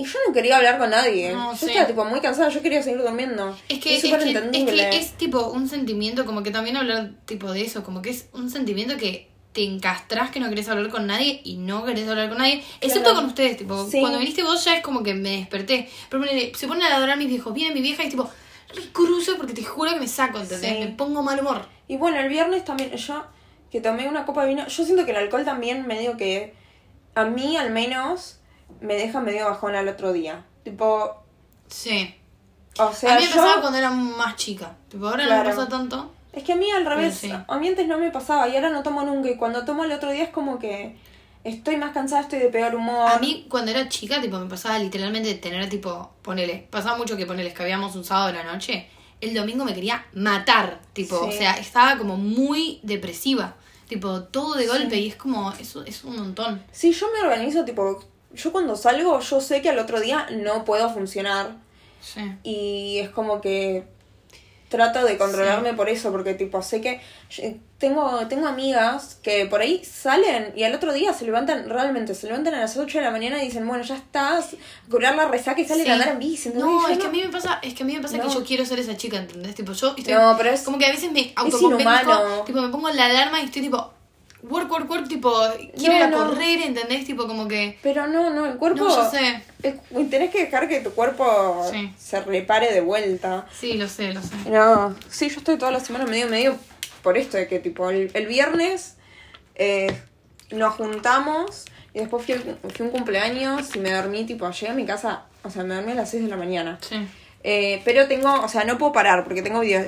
[SPEAKER 2] Y yo no quería hablar con nadie.
[SPEAKER 1] No,
[SPEAKER 2] yo
[SPEAKER 1] sí.
[SPEAKER 2] estaba tipo muy cansada, yo quería seguir durmiendo.
[SPEAKER 1] Es que, es, que, es
[SPEAKER 2] entendible.
[SPEAKER 1] que es tipo un sentimiento, como que también hablar tipo de eso, como que es un sentimiento que te encastrás que no querés hablar con nadie y no querés hablar con nadie, excepto
[SPEAKER 2] Claro.
[SPEAKER 1] con ustedes, tipo,
[SPEAKER 2] Sí.
[SPEAKER 1] cuando viniste vos ya es como que me desperté. Pero ponele, se ponen a ladrar mis viejos, viene mi vieja y es tipo, cruzo porque te juro que me saco, ¿entendés?
[SPEAKER 2] Sí.
[SPEAKER 1] Me pongo mal humor.
[SPEAKER 2] Y bueno, el viernes también, yo que tomé una copa de vino, yo siento que el alcohol también medio que, a mí al menos, me deja medio bajón al otro día. Tipo,
[SPEAKER 1] Sí.
[SPEAKER 2] o sea,
[SPEAKER 1] a mí me
[SPEAKER 2] yo...
[SPEAKER 1] pasaba cuando era más chica, tipo, ahora no me pasa tanto.
[SPEAKER 2] Es que a mí al revés,
[SPEAKER 1] sí.
[SPEAKER 2] a mí antes no me pasaba y ahora no tomo nunca. Y cuando tomo el otro día es como que estoy más cansada, estoy de peor humor.
[SPEAKER 1] A mí cuando era chica, tipo, me pasaba literalmente de tener, tipo, ponele, pasaba mucho que ponele, que habíamos un sábado de la noche, el domingo me quería matar, tipo,
[SPEAKER 2] Sí.
[SPEAKER 1] o sea, estaba como muy depresiva, tipo, todo de
[SPEAKER 2] Sí.
[SPEAKER 1] golpe y es como, eso es un montón.
[SPEAKER 2] Sí, yo me organizo, tipo, yo cuando salgo, yo sé que al otro día no puedo funcionar.
[SPEAKER 1] Sí.
[SPEAKER 2] Y es como que trato de controlarme por eso, porque tipo, sé que tengo, tengo amigas que por ahí salen y al otro día se levantan, realmente, se levantan a las 8 de la mañana y dicen, bueno, ya estás, curar la resaca y salen
[SPEAKER 1] Sí.
[SPEAKER 2] a andar en bici.
[SPEAKER 1] No, es que a mí me pasa, es que a mí me pasa que
[SPEAKER 2] No.
[SPEAKER 1] yo quiero ser esa chica, ¿entendés? Tipo, yo estoy
[SPEAKER 2] No, pero es-
[SPEAKER 1] como que a veces me
[SPEAKER 2] inhumano.
[SPEAKER 1] tipo, me pongo la alarma y estoy tipo work work work, tipo, quiero
[SPEAKER 2] No,
[SPEAKER 1] ir a
[SPEAKER 2] no.
[SPEAKER 1] correr, ¿entendés? Tipo como que
[SPEAKER 2] Pero no, no, el cuerpo...
[SPEAKER 1] No, yo sé.
[SPEAKER 2] el- tenés que dejar que tu cuerpo
[SPEAKER 1] Sí.
[SPEAKER 2] se repare de vuelta.
[SPEAKER 1] Sí, lo sé, lo sé.
[SPEAKER 2] No, sí, yo estoy toda la semana medio medio por esto de que tipo el, el viernes eh, nos juntamos y después fui, fui un cumpleaños y me dormí tipo, llegué a mi casa, o sea, me dormí a las 6 de la mañana.
[SPEAKER 1] Sí.
[SPEAKER 2] Eh, pero tengo, o sea, no puedo parar porque tengo video,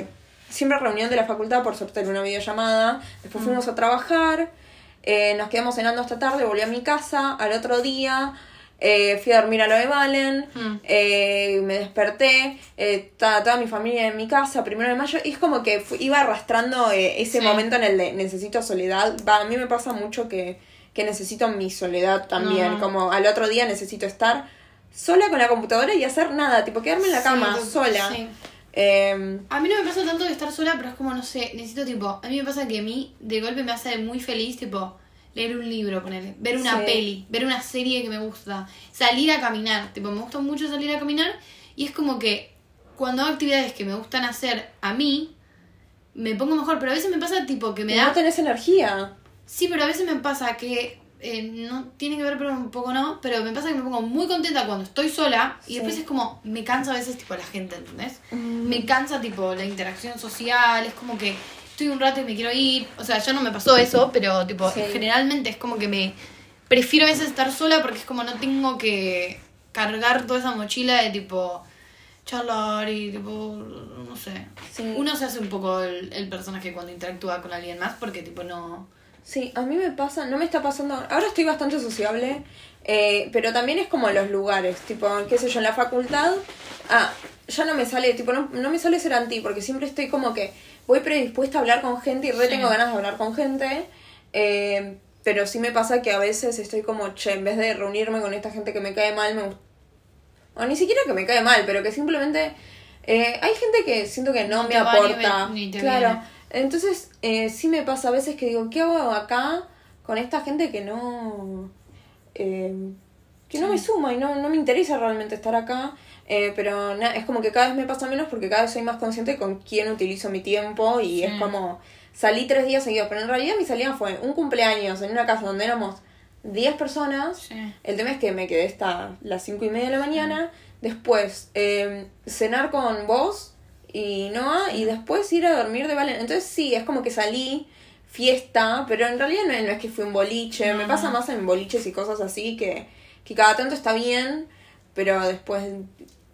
[SPEAKER 2] siempre reunión de la facultad por sortear una videollamada, después fuimos a trabajar, eh, nos quedamos cenando hasta tarde, volví a mi casa, al otro día eh, fui a dormir a lo de Valen,
[SPEAKER 1] Mm.
[SPEAKER 2] eh, me desperté, eh, estaba toda mi familia en mi casa, primero de mayo, y es como que iba arrastrando eh, ese
[SPEAKER 1] Sí.
[SPEAKER 2] momento en el de necesito soledad. Va, a mí me pasa mucho que, que necesito mi soledad también,
[SPEAKER 1] No.
[SPEAKER 2] como al otro día necesito estar sola con la computadora y hacer nada, tipo quedarme en la cama sola.
[SPEAKER 1] sí.
[SPEAKER 2] Eh,
[SPEAKER 1] A mí no me pasa tanto de estar sola, pero es como, no sé, necesito tipo, a mí me pasa que a mí de golpe me hace muy feliz, tipo, leer un libro, ponerle, ver una
[SPEAKER 2] Sí.
[SPEAKER 1] peli, ver una serie que me gusta, salir a caminar, tipo, me gusta mucho salir a caminar y es como que cuando hago actividades que me gustan hacer a mí, me pongo mejor, pero a veces me pasa tipo que me
[SPEAKER 2] y
[SPEAKER 1] da...
[SPEAKER 2] no tenés energía.
[SPEAKER 1] Sí, pero a veces me pasa que eh, no tiene que ver, pero un poco no, pero me pasa que me pongo muy contenta cuando estoy sola y
[SPEAKER 2] Sí.
[SPEAKER 1] después es como, me cansa a veces tipo la gente, ¿entendés?
[SPEAKER 2] Mm.
[SPEAKER 1] Me cansa tipo la interacción social, es como que estoy un rato y me quiero ir, o sea, ya no me pasó eso, pero tipo,
[SPEAKER 2] Sí.
[SPEAKER 1] generalmente es como que me prefiero a veces estar sola porque es como no tengo que cargar toda esa mochila de tipo charlar y tipo, no sé.
[SPEAKER 2] Sí.
[SPEAKER 1] Uno se hace un poco el, el personaje cuando interactúa con alguien más porque tipo no...
[SPEAKER 2] Sí, a mí me pasa, no me está pasando. Ahora estoy bastante sociable, eh, pero también es como los lugares, tipo, qué sé yo, en la facultad, ah, ya no me sale, tipo, no, no me sale ser anti, porque siempre estoy como que voy predispuesta a hablar con gente y re
[SPEAKER 1] Sí.
[SPEAKER 2] tengo ganas de hablar con gente, eh, pero sí me pasa que a veces estoy como, che, en vez de reunirme con esta gente que me cae mal, me, O ni siquiera que me cae mal, pero que simplemente... eh, hay gente que siento que no, me aporta. claro. Entonces, eh, sí me pasa a veces que digo, ¿qué hago acá con esta gente que no... eh, que no me suma y no, no me interesa realmente estar acá? Eh, pero na- es como que cada vez me pasa menos porque cada vez soy más consciente con quién utilizo mi tiempo y
[SPEAKER 1] Sí.
[SPEAKER 2] es como salí tres días seguidos, pero en realidad mi salida fue un cumpleaños en una casa donde éramos 10 personas.
[SPEAKER 1] Sí.
[SPEAKER 2] El tema es que me quedé hasta las cinco y media de la mañana. Después, eh, cenar con vos y Noah. Y después ir a dormir de Valen. Entonces, sí, es como que salí, fiesta. Pero en realidad no, no es que fui un boliche. Me
[SPEAKER 1] No.
[SPEAKER 2] pasa más en boliches y cosas así que, que cada tanto está bien. Pero después,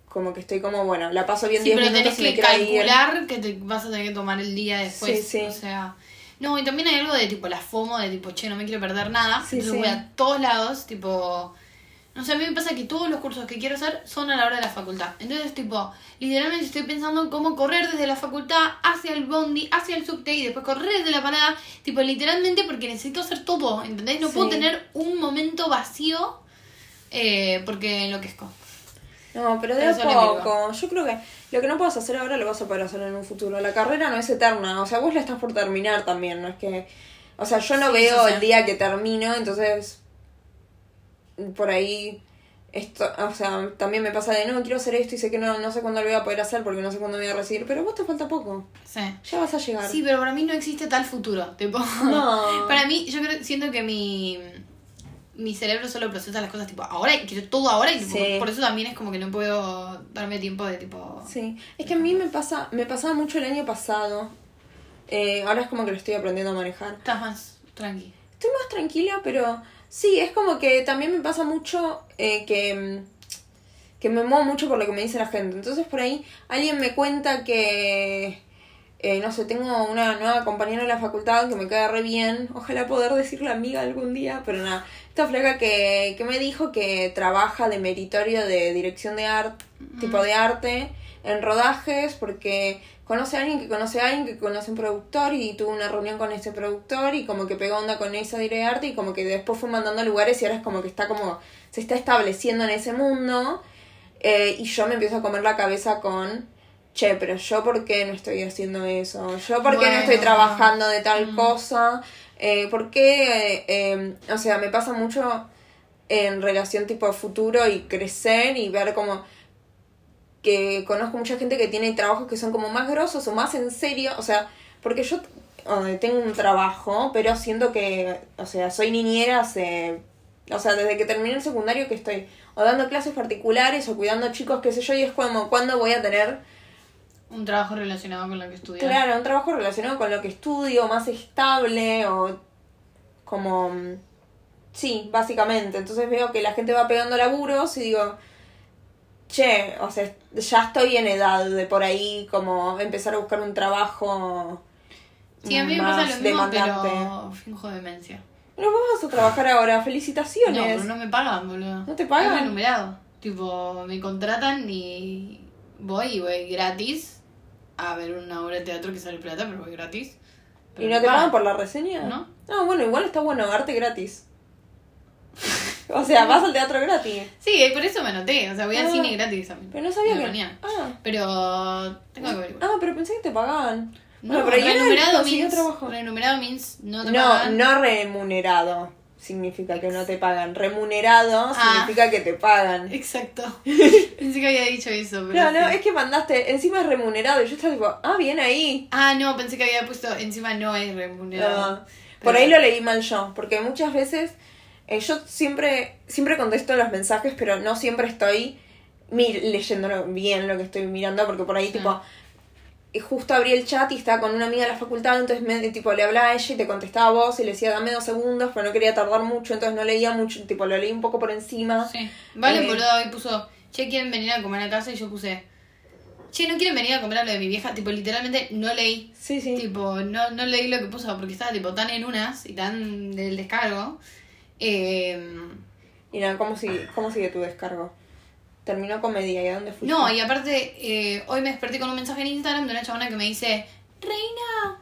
[SPEAKER 2] como que estoy como, bueno, la paso bien
[SPEAKER 1] Sí,
[SPEAKER 2] 10
[SPEAKER 1] pero
[SPEAKER 2] minutos
[SPEAKER 1] tenés
[SPEAKER 2] y
[SPEAKER 1] que
[SPEAKER 2] ir.
[SPEAKER 1] calcular que te vas a tener que tomar el día después.
[SPEAKER 2] Sí, sí.
[SPEAKER 1] O sea. No, y también hay algo de tipo la FOMO, de tipo, che, no me quiero perder nada.
[SPEAKER 2] Sí,
[SPEAKER 1] entonces voy a todos lados, tipo. No sé, a mí me pasa que todos los cursos que quiero hacer son a la hora de la facultad. Entonces, tipo, literalmente estoy pensando en cómo correr desde la facultad hacia el bondi, hacia el subte y después correr desde la parada. Tipo, literalmente porque necesito hacer todo, ¿entendés? No puedo tener un momento vacío eh, porque enloquezco.
[SPEAKER 2] No, pero de
[SPEAKER 1] Pero
[SPEAKER 2] a poco. Yo creo que lo que no puedas hacer ahora lo vas a poder hacer en un futuro. La carrera no es eterna. O sea, vos la estás por terminar también. No es que. O sea, yo no
[SPEAKER 1] Sí,
[SPEAKER 2] veo el día que termino, entonces. Por ahí. Esto, o sea, también me pasa de no, quiero hacer esto y sé que no, no sé cuándo lo voy a poder hacer porque no sé cuándo me voy a recibir. Pero vos te falta poco.
[SPEAKER 1] Sí.
[SPEAKER 2] Ya vas a llegar.
[SPEAKER 1] Sí, pero para mí no existe tal futuro. Tipo,
[SPEAKER 2] No.
[SPEAKER 1] para mí, yo creo, siento que mi, mi cerebro solo procesa las cosas tipo ahora y quiero todo ahora y tipo,
[SPEAKER 2] Sí.
[SPEAKER 1] por eso también es como que no puedo darme tiempo de tipo.
[SPEAKER 2] Sí, es que a mí me pasa, me pasaba mucho el año pasado. Eh, ahora es como que lo estoy aprendiendo a manejar.
[SPEAKER 1] Estás más tranqui.
[SPEAKER 2] Estoy más tranquila, pero sí, es como que también me pasa mucho eh, que, mm, que me muevo mucho por lo que me dice la gente. Entonces por ahí alguien me cuenta que, eh, no sé, tengo una nueva compañera en la facultad que me cae re bien. Ojalá poder decirle amiga algún día, pero nada. Esta flaca que, que me dijo que trabaja de meritorio de dirección de arte, tipo de arte, en rodajes, porque conoce a alguien que conoce a alguien que conoce a un productor y tuvo una reunión con ese productor y como que pegó onda con esa de arte y como que después fue mandando a lugares y ahora es como que está como, se está estableciendo en ese mundo. Eh, y yo me empiezo a comer la cabeza con, che, pero yo por qué no estoy haciendo eso, yo por qué no estoy trabajando de tal
[SPEAKER 1] Mm.
[SPEAKER 2] cosa, eh, por qué, eh, eh, o sea, me pasa mucho en relación tipo futuro y crecer y ver como que conozco mucha gente que tiene trabajos que son como más grosos o más en serio, o sea, porque yo eh, tengo un trabajo, pero siento que, o sea, soy niñera hace, o sea, desde que terminé el secundario que estoy o dando clases particulares o cuidando chicos, qué sé yo, y es como, ¿cuándo voy a tener,
[SPEAKER 1] Un trabajo relacionado con lo que estudias.
[SPEAKER 2] claro, un trabajo relacionado con lo que estudio, más estable o como, mm, sí, básicamente. Entonces veo que la gente va pegando laburos y digo, che, o sea, ya estoy en edad de por ahí como empezar a buscar un trabajo
[SPEAKER 1] Sí, a mí me pasa lo mismo,
[SPEAKER 2] demandante.
[SPEAKER 1] pero finjo demencia.
[SPEAKER 2] Pero vos vas a trabajar ahora,
[SPEAKER 1] No,
[SPEAKER 2] felicitaciones.
[SPEAKER 1] pero no me pagan, boludo.
[SPEAKER 2] ¿No te pagan?
[SPEAKER 1] Es remunerado. Tipo, me contratan y voy y voy gratis a ver una obra de teatro que sale plata, pero voy gratis.
[SPEAKER 2] ¿Y no te pagan por la reseña?
[SPEAKER 1] No.
[SPEAKER 2] No, bueno, igual está bueno, arte gratis. o sea, vas al teatro gratis.
[SPEAKER 1] Sí, por eso me anoté. O sea, voy al
[SPEAKER 2] Ah,
[SPEAKER 1] cine gratis también.
[SPEAKER 2] Pero no sabía que...
[SPEAKER 1] mañana.
[SPEAKER 2] Ah,
[SPEAKER 1] Pero tengo que averiguar.
[SPEAKER 2] ah, pero pensé que te pagaban.
[SPEAKER 1] No,
[SPEAKER 2] bueno, pero
[SPEAKER 1] renumerado
[SPEAKER 2] consiguió
[SPEAKER 1] means,
[SPEAKER 2] trabajo.
[SPEAKER 1] renumerado means no te
[SPEAKER 2] No,
[SPEAKER 1] pagan.
[SPEAKER 2] no remunerado. Significa que no te pagan. Remunerado
[SPEAKER 1] Ah.
[SPEAKER 2] significa que te pagan.
[SPEAKER 1] Exacto. Pensé que había dicho eso, pero.
[SPEAKER 2] No, no,
[SPEAKER 1] sí.
[SPEAKER 2] es que mandaste, encima es remunerado. Y yo estaba tipo, ah, bien ahí.
[SPEAKER 1] Ah, no, pensé que había puesto encima no es remunerado.
[SPEAKER 2] Ah, por ahí lo leí mal yo, porque muchas veces eh, yo siempre siempre contesto los mensajes, pero no siempre estoy leyendo bien lo que estoy mirando, porque por ahí,
[SPEAKER 1] Sí.
[SPEAKER 2] tipo, y justo abrí el chat y estaba con una amiga de la facultad, entonces me, tipo, le hablaba a ella y te contestaba a vos y le decía, dame dos segundos, pero no quería tardar mucho, entonces no leía mucho, tipo, lo leí un poco por encima.
[SPEAKER 1] Sí. Vale,
[SPEAKER 2] Eh.
[SPEAKER 1] boludo, hoy puso, che, ¿quieren venir a comer a casa? Y yo puse, che, ¿no quieren venir a comer a lo de mi vieja? Tipo, literalmente no leí.
[SPEAKER 2] Sí, sí.
[SPEAKER 1] Tipo, no, no leí lo que puso porque estaba tipo tan en unas y tan del descargo. Eh,
[SPEAKER 2] Y nada, ¿cómo sigue, ¿cómo sigue tu descargo? Terminó comedia, ¿y a dónde fuiste?
[SPEAKER 1] no, y aparte, eh, hoy me desperté con un mensaje en Instagram de una chabona que me dice, Reina,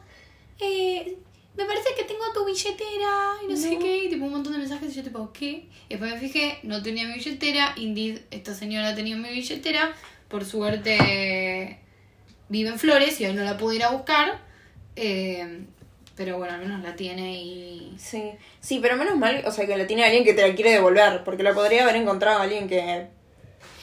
[SPEAKER 1] eh, me parece que tengo tu billetera y no, sé qué, y tipo un montón de mensajes y yo tipo, ¿qué? Y después me fijé, no tenía mi billetera, Indeed, esta señora tenía mi billetera, por suerte vive en Flores y hoy no la pude ir a buscar, eh, pero bueno, al menos la tiene y...
[SPEAKER 2] Sí, sí, pero menos mal, o sea, que la tiene alguien que te la quiere devolver, porque la podría haber encontrado alguien que...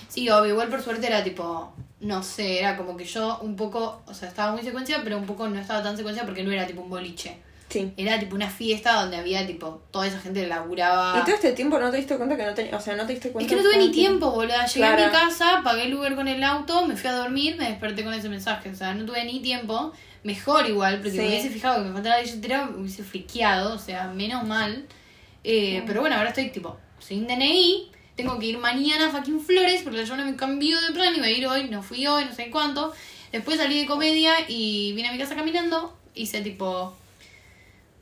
[SPEAKER 1] Sí, obvio, igual por suerte era tipo, no sé, era como que yo un poco, o sea, estaba muy secuencia, pero un poco no estaba tan secuencia porque no era tipo un boliche.
[SPEAKER 2] Sí.
[SPEAKER 1] Era tipo una fiesta donde había tipo toda esa gente que laburaba.
[SPEAKER 2] Y todo este tiempo no te diste cuenta que no tenía, o sea, no te diste
[SPEAKER 1] Es
[SPEAKER 2] cuenta...
[SPEAKER 1] que no tuve ni tiempo, boluda. Llegué a mi casa, pagué el Uber con el auto, me fui a dormir, me desperté con ese mensaje. O sea, no tuve ni tiempo. Mejor igual, porque
[SPEAKER 2] Sí.
[SPEAKER 1] me hubiese fijado que me faltaba la billetera, me hubiese friqueado, o sea, menos mal. Eh, Pero bueno, ahora estoy tipo, sin DNI, tengo que ir mañana a fucking Flores, porque la no me cambió de plan, iba a ir hoy, no fui hoy, no sé cuánto. Después salí de comedia y vine a mi casa caminando, hice tipo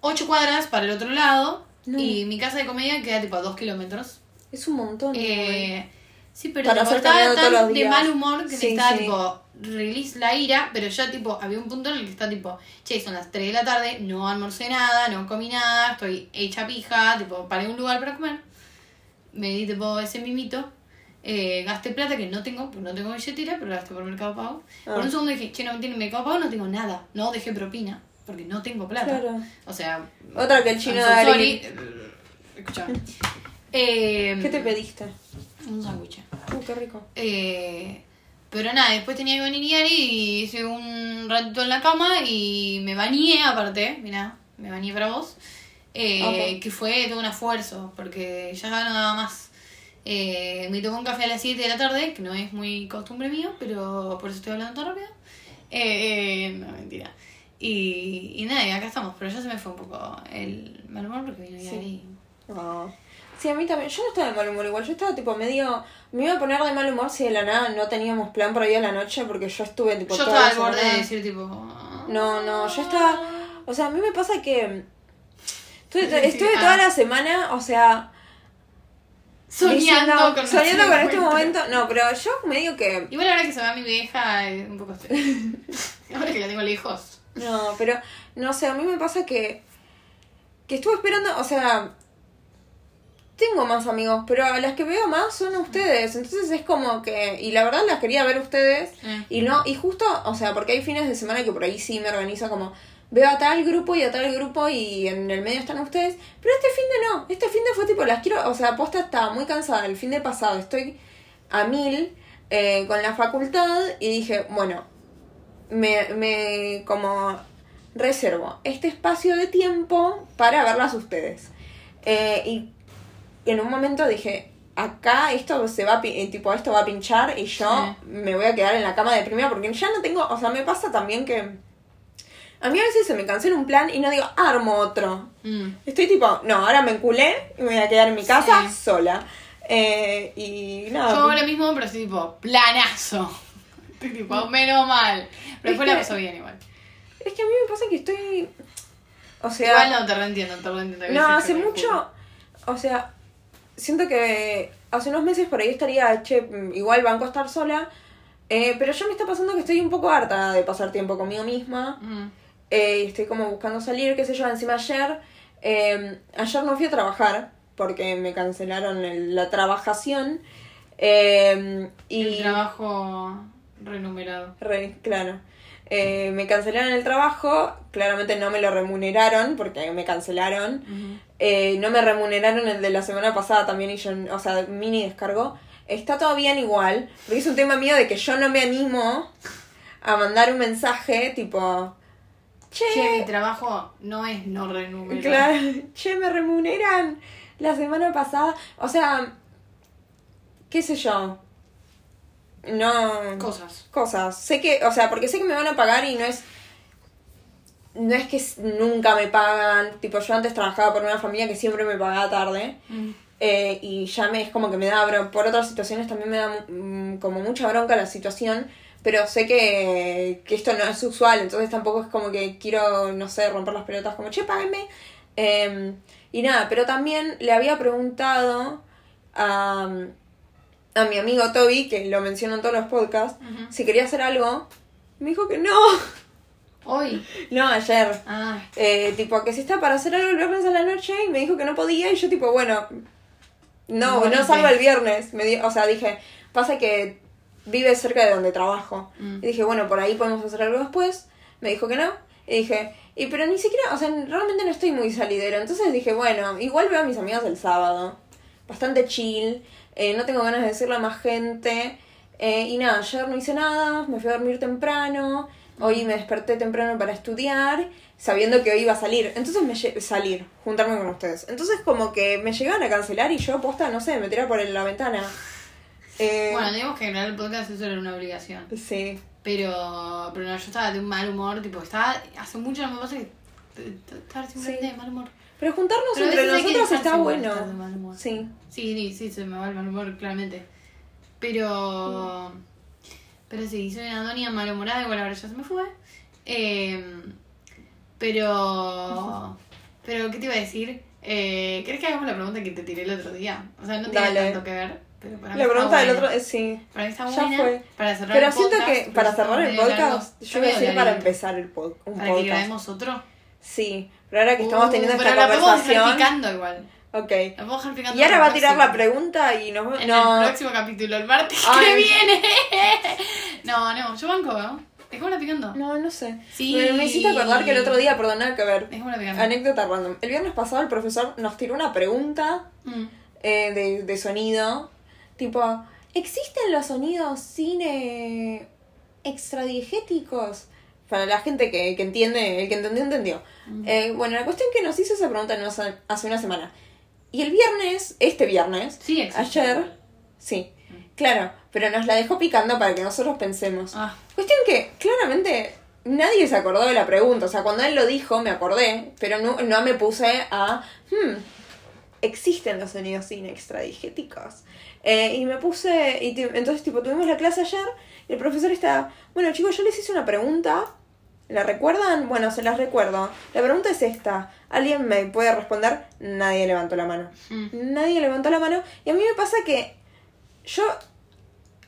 [SPEAKER 1] 8 cuadras para el otro lado,
[SPEAKER 2] No.
[SPEAKER 1] y mi casa de comedia queda tipo a 2 kilómetros.
[SPEAKER 2] Es un montón.
[SPEAKER 1] Eh, sí, pero
[SPEAKER 2] Para
[SPEAKER 1] tipo,
[SPEAKER 2] hacer
[SPEAKER 1] estaba tan de mal humor que
[SPEAKER 2] Sí,
[SPEAKER 1] necesitaba
[SPEAKER 2] sí.
[SPEAKER 1] tipo release la ira, pero ya tipo había un punto en el que está tipo, che, son las 3 de la tarde, no almorcé nada, no comí nada, estoy hecha pija, tipo, paré un lugar para comer. Me di tipo ese mimito. Eh, gasté plata que no tengo, pues no tengo billetera, pero gasté por Mercado Pago.
[SPEAKER 2] Ah.
[SPEAKER 1] Por un segundo dije, che, no tiene Mercado Pago, no tengo nada. No dejé propina, porque no tengo plata.
[SPEAKER 2] Claro.
[SPEAKER 1] O sea,
[SPEAKER 2] Otra que el chino de Ari.
[SPEAKER 1] Eh,
[SPEAKER 2] ¿Qué te pediste?
[SPEAKER 1] Un sándwich.
[SPEAKER 2] Uh, qué rico.
[SPEAKER 1] Eh, pero nada, después tenía que venir Yari y hice un ratito en la cama y me bañé aparte, mira, me bañé para vos, eh, que fue todo un esfuerzo, porque ya no daba más. Eh, me tomé un café a las 7 de la tarde, que no es muy costumbre mío, pero por eso estoy hablando tan rápido. Eh, eh, no, mentira. Y, y nada, y acá estamos, pero ya se me fue un poco el mal humor porque vino
[SPEAKER 2] Sí.
[SPEAKER 1] Yari.
[SPEAKER 2] Ah. Sí, a mí también. Yo no estaba de mal humor igual. Yo estaba tipo medio. Me iba a poner de mal humor si de la nada no teníamos plan para ir a la noche porque yo estuve tipo.
[SPEAKER 1] Yo
[SPEAKER 2] toda
[SPEAKER 1] estaba al borde de decir tipo...
[SPEAKER 2] No, no, yo estaba. O sea, a mí me pasa que. Estuve,
[SPEAKER 1] ah.
[SPEAKER 2] toda la semana, o sea.
[SPEAKER 1] Soñando
[SPEAKER 2] diciendo-
[SPEAKER 1] con
[SPEAKER 2] soñando con este momento. No, pero yo medio que.
[SPEAKER 1] Igual ahora que se va mi vieja, es un poco ahora que la tengo lejos.
[SPEAKER 2] No, pero. No sé, a mí me pasa que. Que estuve esperando, o sea. Tengo más amigos, pero a las que veo más son ustedes. Entonces es como que. Y la verdad las quería ver ustedes.
[SPEAKER 1] Eh.
[SPEAKER 2] Y no, y justo, o sea, porque hay fines de semana que por ahí sí me organizo como, veo a tal grupo y a tal grupo y en el medio están ustedes, pero este fin de no, este fin de fue tipo, las quiero, o sea, posta estaba muy cansada el fin de pasado, estoy a mil eh, con la facultad y dije, bueno, me, me como reservo este espacio de tiempo para verlas ustedes. Eh, y en un momento dije, acá esto se va a, eh, tipo, esto va a pinchar y yo
[SPEAKER 1] Sí.
[SPEAKER 2] me voy a quedar en la cama de primera porque ya no tengo, o sea, me pasa también que a mí a veces se me cancela un plan y no digo, armo otro.
[SPEAKER 1] Mm.
[SPEAKER 2] Estoy tipo, no, ahora me enculé y me voy a quedar en mi casa
[SPEAKER 1] Sí.
[SPEAKER 2] sola. Eh, y
[SPEAKER 1] Yo
[SPEAKER 2] nada.
[SPEAKER 1] hago lo mismo, pero estoy tipo, planazo. Estoy tipo, menos mal. Pero
[SPEAKER 2] Es
[SPEAKER 1] después la
[SPEAKER 2] que-
[SPEAKER 1] pasó bien igual.
[SPEAKER 2] Es que a mí me pasa que estoy. O sea.
[SPEAKER 1] igual no te reentiendo, te reentiendo.
[SPEAKER 2] No, hace mucho. O sea, siento que hace unos meses por ahí estaría, che, mm, igual banco a estar sola. eh, pero ya me está pasando que estoy un poco harta de pasar tiempo conmigo misma.
[SPEAKER 1] Mm.
[SPEAKER 2] eh, estoy como buscando salir, qué sé yo. Encima ayer. eh, ayer no fui a trabajar porque me cancelaron el- la trabajación. y
[SPEAKER 1] El trabajo renumerado.
[SPEAKER 2] Re, claro. Eh, me cancelaron el trabajo, claramente no me lo remuneraron porque me cancelaron. Eh, no me remuneraron el de la semana pasada también y yo, o sea, mini descargó. Está todo bien igual, porque es un tema mío de que yo no me animo a mandar un mensaje tipo, che,
[SPEAKER 1] Che, mi trabajo no es no
[SPEAKER 2] claro, che, me remuneran la semana pasada. O sea, qué sé yo. No
[SPEAKER 1] Cosas.
[SPEAKER 2] cosas. Sé que, o sea, porque sé que me van a pagar y no es. No es que nunca me pagan. Tipo, yo antes trabajaba por una familia que siempre me pagaba tarde.
[SPEAKER 1] Mm.
[SPEAKER 2] eh, y ya me es como que me da bronca. Por otras situaciones también me da mm, como mucha bronca la situación. Pero sé que, que esto no es usual. Entonces tampoco es como que quiero, no sé, romper las pelotas como, che, páguenme. Eh, y nada, pero también le había preguntado a, a mi amigo Toby, que lo menciono en todos los podcasts, si quería hacer algo. Me dijo que no.
[SPEAKER 1] Hoy.
[SPEAKER 2] No, ayer.
[SPEAKER 1] Ah.
[SPEAKER 2] Eh, tipo, que si estaba para hacer algo el viernes a la noche y me dijo que no podía y yo tipo, bueno, no, no salgo el viernes. Me di- o sea, dije, pasa que vive cerca de donde trabajo.
[SPEAKER 1] Mm.
[SPEAKER 2] Y dije, bueno, por ahí podemos hacer algo después. Me dijo que no. Y dije, y pero ni siquiera, o sea, realmente no estoy muy salidero. Entonces dije, bueno, igual veo a mis amigos el sábado. Bastante chill. Eh, no tengo ganas de decirle a más gente. eh, y nada, ayer no hice nada. Me fui a dormir temprano. Hoy me desperté temprano para estudiar. Sabiendo que hoy iba a salir. Entonces me salir, juntarme con ustedes. Entonces como que me llegaban a cancelar y yo posta, no sé, me tiraba por la ventana. Eh,
[SPEAKER 1] Bueno, digamos que grabar el podcast eso era una obligación.
[SPEAKER 2] sí.
[SPEAKER 1] Pero, pero no, yo estaba de un mal humor, tipo, estaba, hace mucho no me pasa que simplemente
[SPEAKER 2] Sí.
[SPEAKER 1] de mal humor.
[SPEAKER 2] Pero juntarnos
[SPEAKER 1] Pero
[SPEAKER 2] entre
[SPEAKER 1] que
[SPEAKER 2] nosotros está bueno. Sí.
[SPEAKER 1] Sí, sí, sí, se me va el mal humor, claramente. Pero. Pero sí, soy una doña malhumorada, igual ahora ya se me fue. Eh, pero. Pero, ¿qué te iba a decir? Eh, ¿Crees que hagamos la pregunta que te tiré el otro día? O sea, no tiene
[SPEAKER 2] Dale.
[SPEAKER 1] tanto que ver. Pero para
[SPEAKER 2] La pregunta del otro es sí.
[SPEAKER 1] Para mí está
[SPEAKER 2] Ya
[SPEAKER 1] buena.
[SPEAKER 2] fue.
[SPEAKER 1] Para cerrar
[SPEAKER 2] Pero
[SPEAKER 1] el
[SPEAKER 2] siento
[SPEAKER 1] podcast,
[SPEAKER 2] que
[SPEAKER 1] pero
[SPEAKER 2] para
[SPEAKER 1] está
[SPEAKER 2] cerrar el podcast,
[SPEAKER 1] largo.
[SPEAKER 2] yo voy a decir para empezar el pod- un
[SPEAKER 1] Para que
[SPEAKER 2] podcast.
[SPEAKER 1] grabemos otro.
[SPEAKER 2] Sí, pero ahora que estamos
[SPEAKER 1] Uh,
[SPEAKER 2] teniendo
[SPEAKER 1] pero
[SPEAKER 2] esta
[SPEAKER 1] la podemos dejar
[SPEAKER 2] conversación.
[SPEAKER 1] picando igual.
[SPEAKER 2] Ok.
[SPEAKER 1] La puedo dejar picando
[SPEAKER 2] Y ahora va a tirar la pregunta y nos
[SPEAKER 1] En
[SPEAKER 2] no.
[SPEAKER 1] el próximo capítulo, el martes que viene. No, no, yo banco, ¿no? Dejémosla picando.
[SPEAKER 2] No, no sé.
[SPEAKER 1] Sí.
[SPEAKER 2] Me, me hiciste acordar que el otro día, perdón, nada que ver.
[SPEAKER 1] Dejémosla picando.
[SPEAKER 2] Anécdota random. El viernes pasado el profesor nos tiró una pregunta
[SPEAKER 1] Mm.
[SPEAKER 2] eh, de, de sonido. Tipo, ¿existen los sonidos cine extradiegéticos? Para la gente que, que entiende, el que entendió, entendió.
[SPEAKER 1] Mm.
[SPEAKER 2] Eh, bueno, la cuestión que nos hizo esa pregunta hace, hace una semana. Y el viernes, este viernes,
[SPEAKER 1] Sí,
[SPEAKER 2] ayer, sí, claro, pero nos la dejó picando para que nosotros pensemos.
[SPEAKER 1] Ah,
[SPEAKER 2] Cuestión que claramente nadie se acordó de la pregunta. O sea, cuando él lo dijo me acordé, pero no, no me puse a... Hmm, existen los sonidos cine extradigéticos. Eh, y me puse... Y entonces, tipo, tuvimos la clase ayer y el profesor estaba... Bueno, chicos, yo les hice una pregunta. ¿La recuerdan? Bueno, se las recuerdo. La pregunta es esta. ¿Alguien me puede responder? Nadie levantó la mano.
[SPEAKER 1] mm.
[SPEAKER 2] Nadie levantó la mano. Y a mí me pasa que yo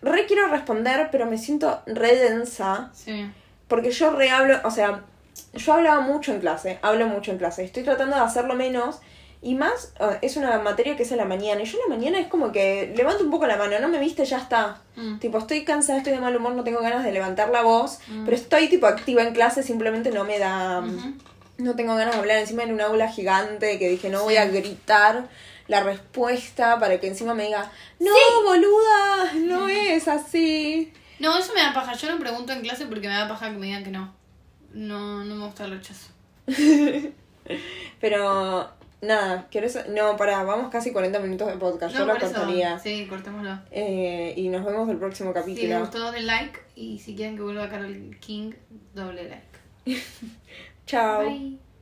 [SPEAKER 2] re quiero responder, pero me siento re densa.
[SPEAKER 1] Sí.
[SPEAKER 2] Porque yo re hablo, o sea, yo hablaba mucho en clase, hablo mucho en clase. Estoy tratando de hacerlo menos. Y más, eh, es una materia que es a la mañana. Y yo a la mañana es como que levanto un poco la mano, no me viste, ya está.
[SPEAKER 1] Mm.
[SPEAKER 2] Tipo, estoy cansada, estoy de mal humor, no tengo ganas de levantar la voz.
[SPEAKER 1] Mm.
[SPEAKER 2] Pero estoy tipo activa en clase, simplemente no me da... No tengo ganas de hablar encima en un aula gigante que dije, no voy a gritar la respuesta para que encima me diga, no, boluda, no es así.
[SPEAKER 1] No, eso me da paja. Yo no pregunto en clase porque me da paja que me digan que no. No, no me gusta el rechazo.
[SPEAKER 2] Pero nada, ¿querés? No, pará, vamos casi 40 minutos de podcast, yo
[SPEAKER 1] No,
[SPEAKER 2] lo
[SPEAKER 1] por eso.
[SPEAKER 2] cortaría.
[SPEAKER 1] Sí, cortémoslo.
[SPEAKER 2] Eh, y nos vemos el próximo
[SPEAKER 1] Si les
[SPEAKER 2] capítulo.
[SPEAKER 1] gustó, den like. Y si quieren que vuelva Carol King, doble like.
[SPEAKER 2] Chao.
[SPEAKER 1] Bye.